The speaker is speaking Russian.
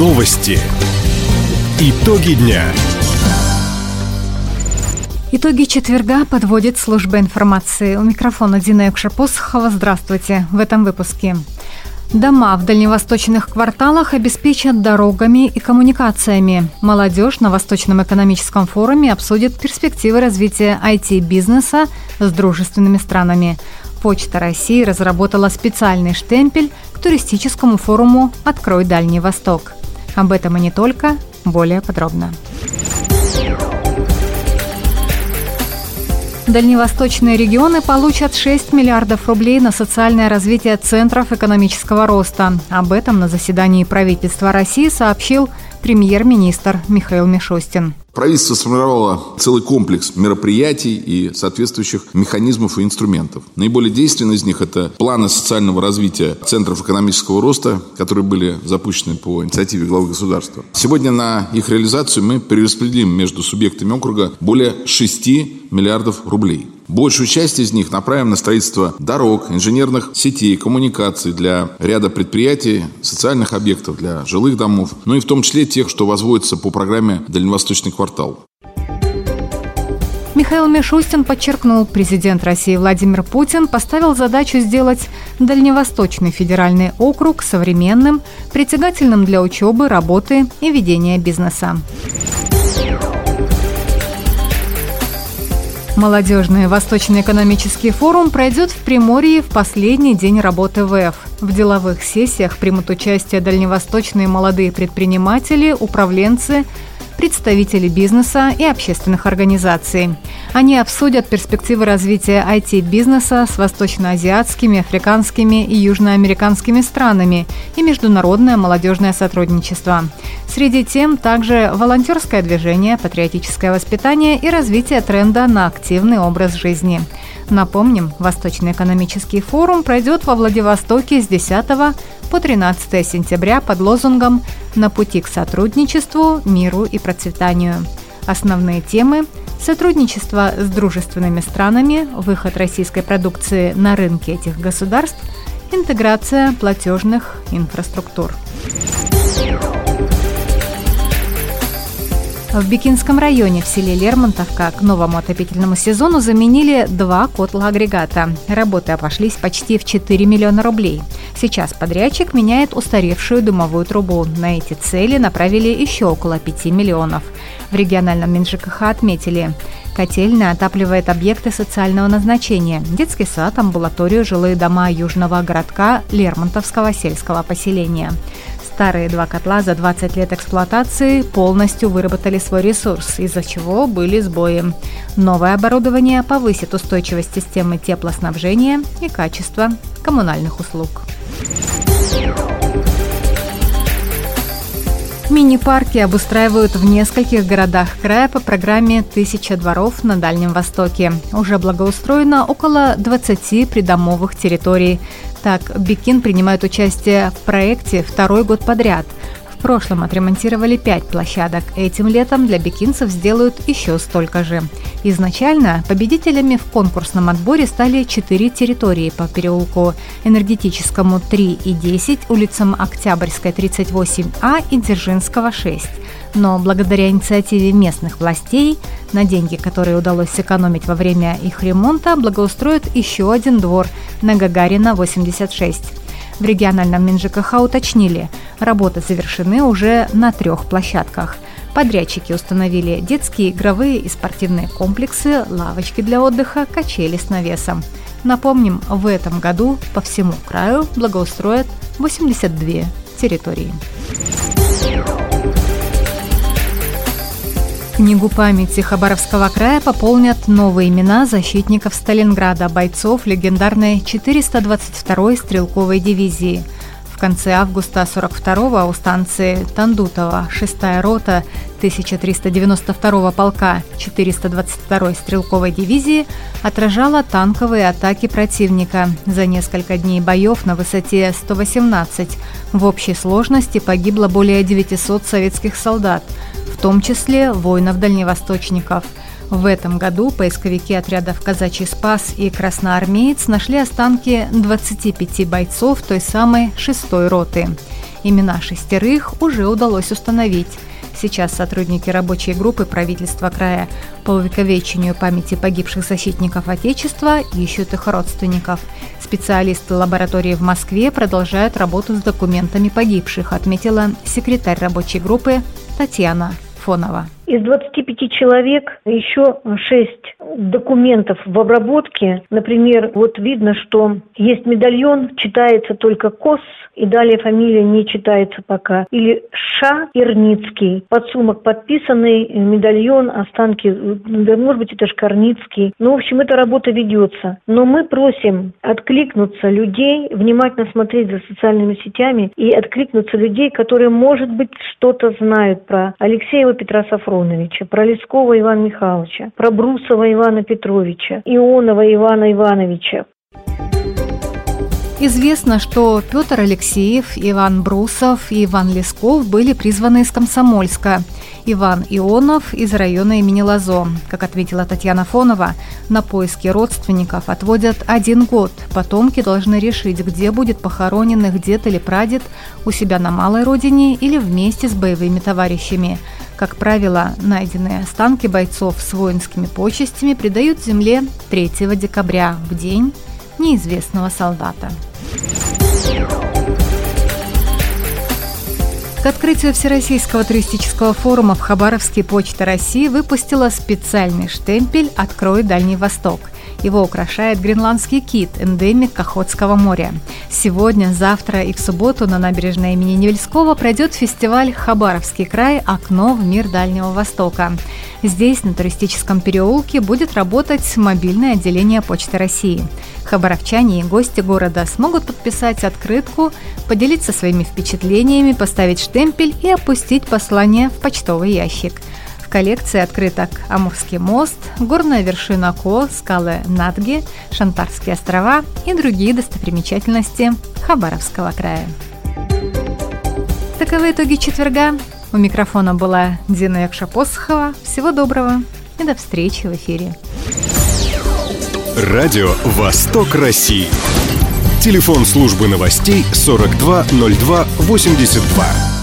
Новости. Итоги дня. Итоги четверга подводит служба информации. У микрофона Дина Якшапосхова. Здравствуйте. В этом выпуске. Дома в дальневосточных кварталах обеспечат дорогами и коммуникациями. Молодежь на Восточном экономическом форуме обсудит перспективы развития IT-бизнеса с дружественными странами. Почта России разработала специальный штемпель к туристическому форуму «Открой Дальний Восток». Об этом и не только, более подробно. Дальневосточные регионы получат 6 миллиардов рублей на социальное развитие центров экономического роста. Об этом на заседании правительства России сообщил премьер-министр Михаил Мишустин. Правительство сформировало целый комплекс мероприятий и соответствующих механизмов и инструментов. Наиболее действенные из них – это планы социального развития центров экономического роста, которые были запущены по инициативе главы государства. Сегодня на их реализацию мы перераспределим между субъектами округа более 6 миллиардов рублей. Большую часть из них направим на строительство дорог, инженерных сетей, коммуникаций для ряда предприятий, социальных объектов, для жилых домов, ну и в том числе тех, что возводятся по программе «Дальневосточный квартал». Михаил Мишустин подчеркнул, президент России Владимир Путин поставил задачу сделать Дальневосточный федеральный округ современным, притягательным для учебы, работы и ведения бизнеса. Молодежный Восточный экономический форум пройдет в Приморье в последний день работы ВЭФ. В деловых сессиях примут участие дальневосточные молодые предприниматели, управленцы, представители бизнеса и общественных организаций. Они обсудят перспективы развития IT-бизнеса с восточноазиатскими, африканскими и южноамериканскими странами и международное молодежное сотрудничество. Среди тем также волонтерское движение, патриотическое воспитание и развитие тренда на активный образ жизни. Напомним, Восточный экономический форум пройдет во Владивостоке с 10 по 13 сентября под лозунгом «На пути к сотрудничеству, миру и процветанию». Основные темы – сотрудничество с дружественными странами, выход российской продукции на рынки этих государств, интеграция платежных инфраструктур. В Бикинском районе в селе Лермонтовка к новому отопительному сезону заменили два котла-агрегата. Работы обошлись почти в 4 миллиона рублей. Сейчас подрядчик меняет устаревшую дымовую трубу. На эти цели направили еще около 5 миллионов. В региональном МинЖКХ отметили, Котельная отапливает объекты социального назначения – детский сад, амбулаторию, жилые дома южного городка Лермонтовского сельского поселения. Старые два котла за 20 лет эксплуатации полностью выработали свой ресурс, из-за чего были сбои. Новое оборудование повысит устойчивость системы теплоснабжения и качество коммунальных услуг. Мини-парки обустраивают в нескольких городах края по программе «Тысяча дворов на Дальнем Востоке». Уже благоустроено около 20 придомовых территорий. Так, Бикин принимает участие в проекте второй год подряд. Прошлом отремонтировали пять площадок. Этим летом для бикинцев сделают еще столько же. Изначально победителями в конкурсном отборе стали четыре территории по переулку Энергетическому 3 и 10, улицам Октябрьской 38А и Дзержинского 6 но благодаря инициативе местных властей на деньги, которые удалось сэкономить во время их ремонта, благоустроят еще один двор на Гагарина 86. В региональном МинЖКХ уточнили, работы завершены уже на трех площадках. Подрядчики установили детские, игровые и спортивные комплексы, лавочки для отдыха, качели с навесом. Напомним, в этом году по всему краю благоустроят 82 территории. Книгу памяти Хабаровского края пополнят новые имена защитников Сталинграда, бойцов легендарной 422-й стрелковой дивизии. В конце августа 42-го у станции Тандутова 6-я рота 1392-го полка 422-й стрелковой дивизии отражала танковые атаки противника. За несколько дней боев на высоте 118 в общей сложности погибло более 900 советских солдат – том числе воинов-дальневосточников. В этом году поисковики отрядов «Казачий спас» и «Красноармеец» нашли останки 25 бойцов той самой шестой роты. Имена шестерых уже удалось установить. Сейчас сотрудники рабочей группы правительства края по увековечению памяти погибших защитников Отечества ищут их родственников. Специалисты лаборатории в Москве продолжают работу с документами погибших, отметила секретарь рабочей группы Татьяна Фонова. Из 25 человек еще 6 документов в обработке. Например, вот видно, что есть медальон, читается только КОС, и далее фамилия не читается пока. Или Ша Ирницкий. Подсумок подписанный, медальон, останки, да, может быть, это Шкарницкий. Ну, в общем, эта работа ведется. Но мы просим откликнуться людей, внимательно смотреть за социальными сетями и откликнуться людей, которые, может быть, что-то знают про Алексеева Петра Сафроновича, про Лескова Ивана Михайловича, про Брусова Ивана Петровича, Ионова Ивана Ивановича. Известно, что Петр Алексеев, Иван Брусов и Иван Лесков были призваны из Комсомольска. Иван Ионов из района имени Лазо. Как ответила Татьяна Фонова, на поиски родственников отводят один год. Потомки должны решить, где будет похоронен их дед или прадед у себя на малой родине или вместе с боевыми товарищами. Как правило, найденные останки бойцов с воинскими почестями придают земле 3 декабря, в день неизвестного солдата. К открытию Всероссийского туристического форума в Хабаровске Почта России выпустила специальный штемпель «Открой Дальний Восток». Его украшает гренландский кит, эндемик Охотского моря. Сегодня, завтра и в субботу на набережной имени Невельского пройдет фестиваль «Хабаровский край. Окно в мир Дальнего Востока». Здесь, на туристическом переулке, будет работать мобильное отделение Почты России. Хабаровчане и гости города смогут подписать открытку, поделиться своими впечатлениями, поставить штемпель и опустить послание в почтовый ящик – коллекции открыток Амурский мост, горная вершина Ко, скалы Надги, Шантарские острова и другие достопримечательности Хабаровского края. Таковы итоги четверга. У микрофона была Дина Якша-Посохова. Всего доброго и до встречи в эфире. Радио «Восток России». Телефон службы новостей 420282.